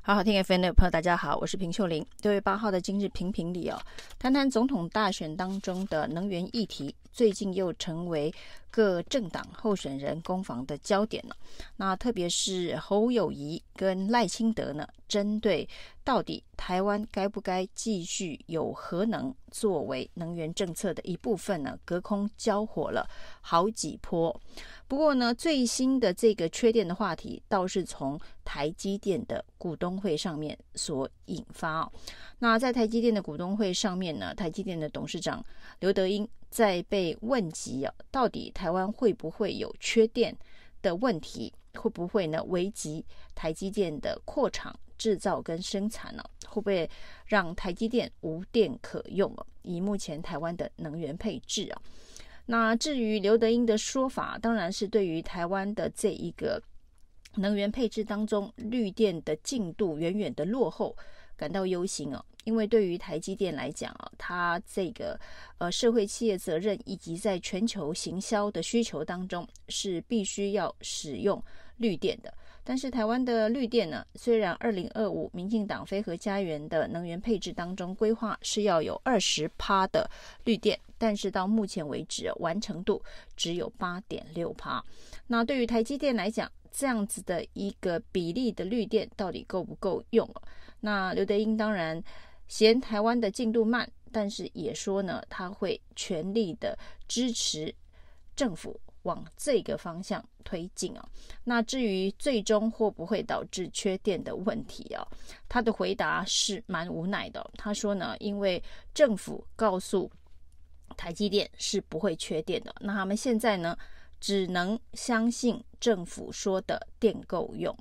好好听 FM 的朋友，大家好，我是平秀玲。六月八号的今日评评里哦，谈谈总统大选当中的能源议题，最近又成为各政党候选人攻防的焦点了。那特别是侯友宜跟赖清德呢，针对到底台湾该不该继续有核能作为能源政策的一部分呢，隔空交火了好几波。不过呢，最新的这个缺电的话题，倒是从台积电的股东会上面所引发。那在台积电的股东会上面呢，台积电的董事长刘德英在被问及啊，到底台湾会不会有缺电的问题，会不会呢危及台积电的扩厂制造跟生产呢？会不会让台积电无电可用啊？以目前台湾的能源配置啊。那至于刘德英的说法，当然是对于台湾的这一个能源配置当中绿电的进度远远的落后感到忧心哦。因为对于台积电来讲啊，它这个呃社会企业责任以及在全球行销的需求当中是必须要使用绿电的。但是台湾的绿电呢，虽然二零二五民进党非核家园的能源配置当中规划是要有二十趴的绿电，但是到目前为止完成度只有八点六趴。那对于台积电来讲，这样子的一个比例的绿电到底够不够用？那刘德英当然嫌台湾的进度慢，但是也说呢，他会全力的支持政府。往这个方向推进啊，那至于最终会不会导致缺电的问题啊，他的回答是蛮无奈的。他说呢，因为政府告诉台积电是不会缺电的，那他们现在呢，只能相信政府说的电够用，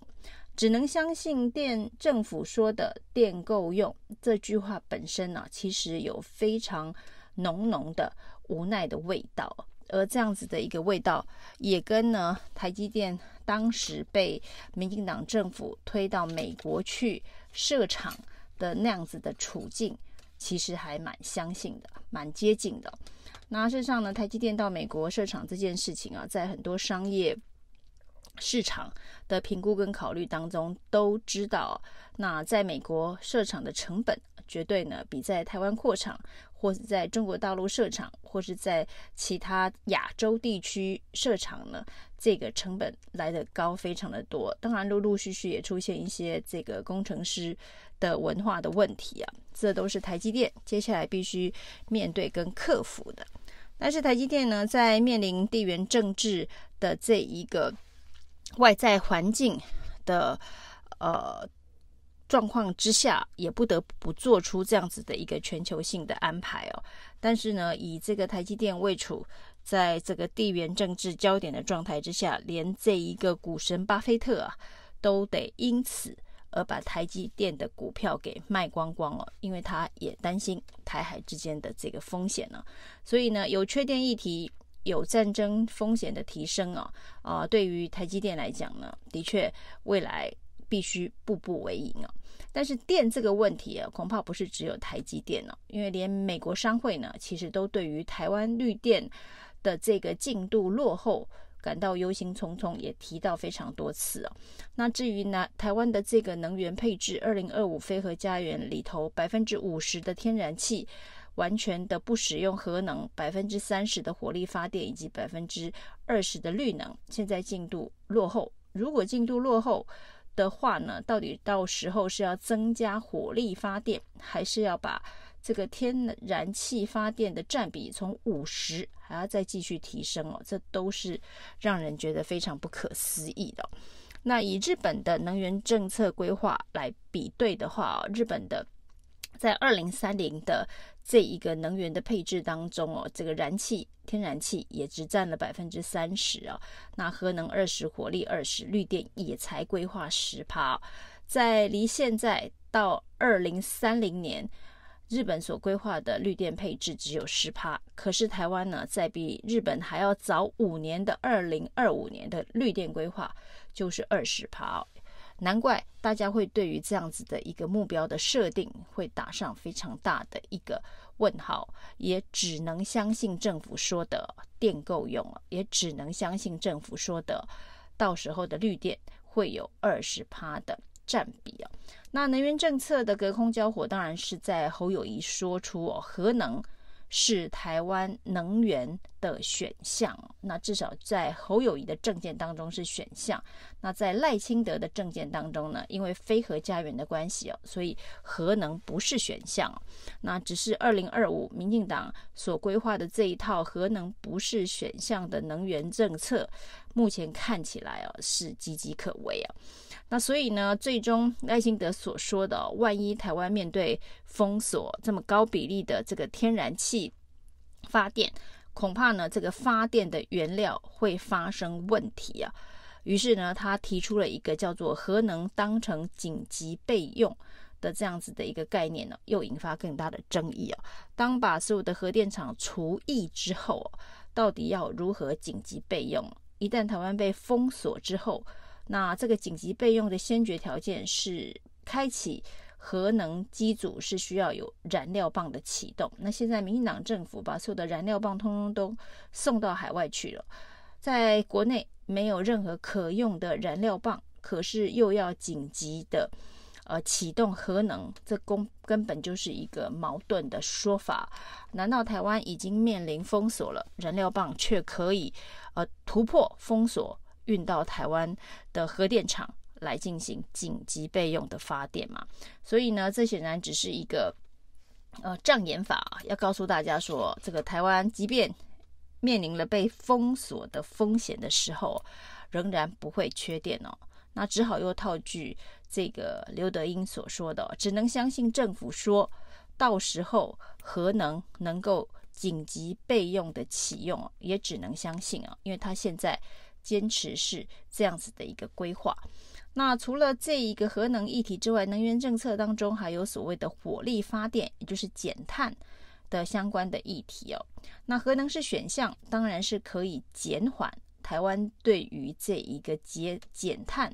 只能相信电政府说的电够用。这句话本身呢，其实有非常浓浓的无奈的味道。而这样子的一个味道，也跟呢台积电当时被民进党政府推到美国去设厂的那样子的处境，其实还蛮相信的，蛮接近的。那事实上呢，台积电到美国设厂这件事情啊，在很多商业市场的评估跟考虑当中，都知道，那在美国设厂的成本。绝对呢，比在台湾扩厂，或是在中国大陆设厂，或是在其他亚洲地区设厂呢，这个成本来得高，非常的多。当然，陆陆续续也出现一些这个工程师的文化的问题啊，这都是台积电接下来必须面对跟克服的。但是台积电呢，在面临地缘政治的这一个外在环境的呃。状况之下，也不得不做出这样子的一个全球性的安排哦。但是呢，以这个台积电位处在这个地缘政治焦点的状态之下，连这一个股神巴菲特啊，都得因此而把台积电的股票给卖光光了，因为他也担心台海之间的这个风险呢。所以呢，有缺电议题，有战争风险的提升啊，啊，对于台积电来讲呢，的确未来。必须步步为营啊！但是电这个问题啊，恐怕不是只有台积电了，因为连美国商会呢，其实都对于台湾绿电的这个进度落后感到忧心忡忡，也提到非常多次啊。那至于呢，台湾的这个能源配置，二零二五非核家园里头百分之五十的天然气，完全的不使用核能，百分之三十的火力发电，以及百分之二十的绿能，现在进度落后。如果进度落后，的话呢，到底到时候是要增加火力发电，还是要把这个天然气发电的占比从五十还要再继续提升哦？这都是让人觉得非常不可思议的。那以日本的能源政策规划来比对的话，日本的在二零三零的。这一个能源的配置当中哦，这个燃气、天然气也只占了百分之三十啊。那核能二十，火力二十，绿电也才规划十趴。在离现在到二零三零年，日本所规划的绿电配置只有十趴。可是台湾呢，在比日本还要早五年的二零二五年的绿电规划就是二十趴。难怪大家会对于这样子的一个目标的设定会打上非常大的一个问号，也只能相信政府说的电够用，也只能相信政府说的到时候的绿电会有二十趴的占比啊。那能源政策的隔空交火，当然是在侯友宜说出哦，核能。是台湾能源的选项，那至少在侯友谊的政见当中是选项。那在赖清德的政见当中呢，因为非核家园的关系哦，所以核能不是选项。那只是二零二五民进党所规划的这一套核能不是选项的能源政策，目前看起来哦是岌岌可危啊。那所以呢，最终赖清德所说的，万一台湾面对封锁这么高比例的这个天然气发电，恐怕呢这个发电的原料会发生问题啊。于是呢，他提出了一个叫做核能当成紧急备用的这样子的一个概念呢，又引发更大的争议啊。当把所有的核电厂除役之后，到底要如何紧急备用？一旦台湾被封锁之后，那这个紧急备用的先决条件是开启核能机组是需要有燃料棒的启动。那现在民进党政府把所有的燃料棒通通都送到海外去了，在国内没有任何可用的燃料棒，可是又要紧急的呃启动核能，这公根本就是一个矛盾的说法。难道台湾已经面临封锁了，燃料棒却可以呃突破封锁？运到台湾的核电厂来进行紧急备用的发电嘛？所以呢，这显然只是一个呃障眼法，要告诉大家说，这个台湾即便面临了被封锁的风险的时候，仍然不会缺电哦。那只好又套句这个刘德英所说的，只能相信政府说到时候核能能够紧急备用的启用，也只能相信啊，因为他现在。坚持是这样子的一个规划。那除了这一个核能议题之外，能源政策当中还有所谓的火力发电，也就是减碳的相关的议题哦。那核能是选项，当然是可以减缓台湾对于这一个减减碳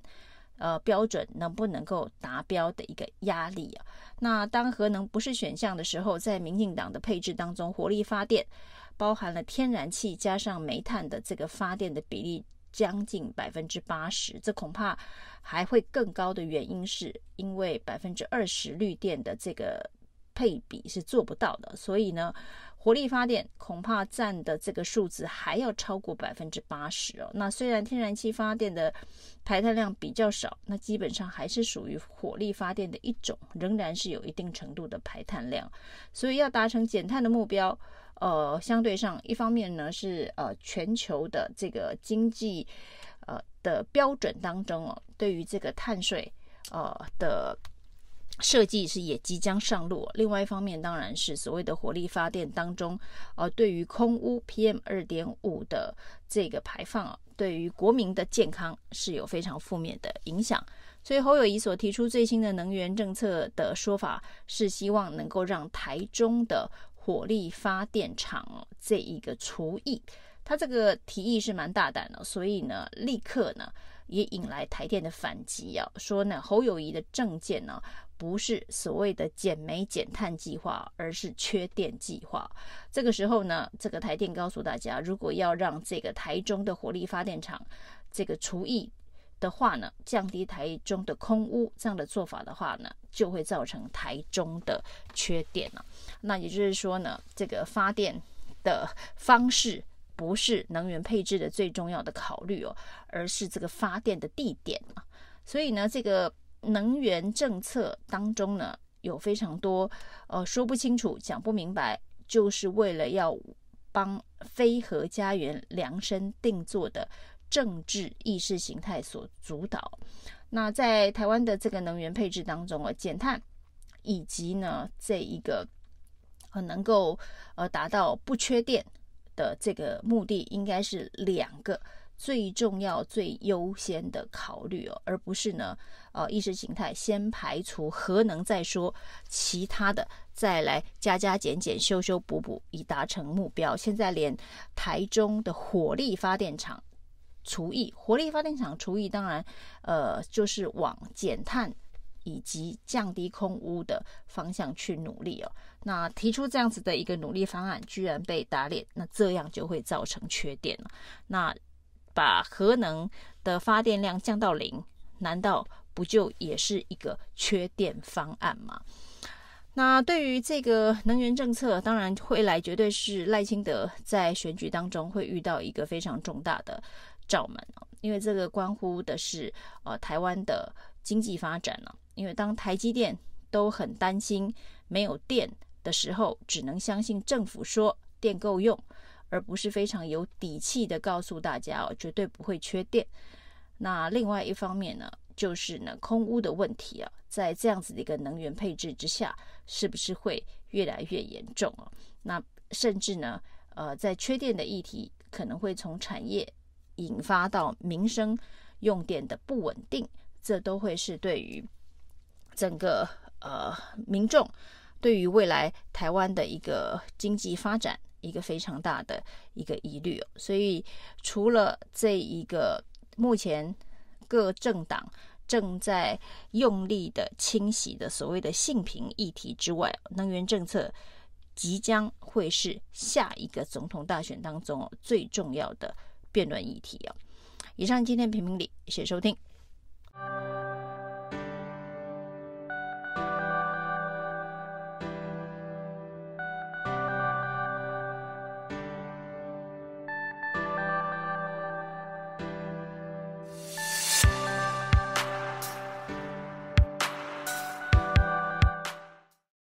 呃标准能不能够达标的一个压力啊。那当核能不是选项的时候，在民进党的配置当中，火力发电包含了天然气加上煤炭的这个发电的比例。将近百分之八十，这恐怕还会更高的原因是因为百分之二十绿电的这个配比是做不到的，所以呢，火力发电恐怕占的这个数字还要超过百分之八十哦。那虽然天然气发电的排碳量比较少，那基本上还是属于火力发电的一种，仍然是有一定程度的排碳量，所以要达成减碳的目标。呃，相对上，一方面呢是呃全球的这个经济呃的标准当中哦，对于这个碳税呃的设计是也即将上路。另外一方面，当然是所谓的火力发电当中，呃，对于空污 PM 二点五的这个排放啊，对于国民的健康是有非常负面的影响。所以侯友谊所提出最新的能源政策的说法，是希望能够让台中的。火力发电厂这一个除役，他这个提议是蛮大胆的，所以呢，立刻呢也引来台电的反击啊，说呢侯友宜的政见呢不是所谓的减煤减碳计划，而是缺电计划。这个时候呢，这个台电告诉大家，如果要让这个台中的火力发电厂这个除役。的话呢，降低台中的空污，这样的做法的话呢，就会造成台中的缺电了。那也就是说呢，这个发电的方式不是能源配置的最重要的考虑哦，而是这个发电的地点啊。所以呢，这个能源政策当中呢，有非常多呃说不清楚、讲不明白，就是为了要帮非核家园量身定做的。政治意识形态所主导。那在台湾的这个能源配置当中啊，减碳以及呢这一个呃能够呃达到不缺电的这个目的，应该是两个最重要、最优先的考虑哦，而不是呢呃意识形态先排除核能再说，其他的再来加加减减、修修补补以达成目标。现在连台中的火力发电厂。除役火力发电厂除役，当然，呃，就是往减碳以及降低空污的方向去努力哦。那提出这样子的一个努力方案，居然被打脸，那这样就会造成缺电了。那把核能的发电量降到零，难道不就也是一个缺电方案吗？那对于这个能源政策，当然未来绝对是赖清德在选举当中会遇到一个非常重大的罩门，因为这个关乎的是呃台湾的经济发展呢。因为当台积电都很担心没有电的时候，只能相信政府说电够用，而不是非常有底气的告诉大家哦，绝对不会缺电。那另外一方面呢，就是呢空污的问题啊，在这样子的一个能源配置之下，是不是会越来越严重啊？那甚至呢，呃，在缺电的议题可能会从产业引发到民生用电的不稳定，这都会是对于整个呃民众对于未来台湾的一个经济发展一个非常大的一个疑虑哦。所以除了这一个。目前各政党正在用力的清洗的所谓的性平议题之外，能源政策即将会是下一个总统大选当中最重要的辩论议题啊！以上今天评评理，谢谢收听。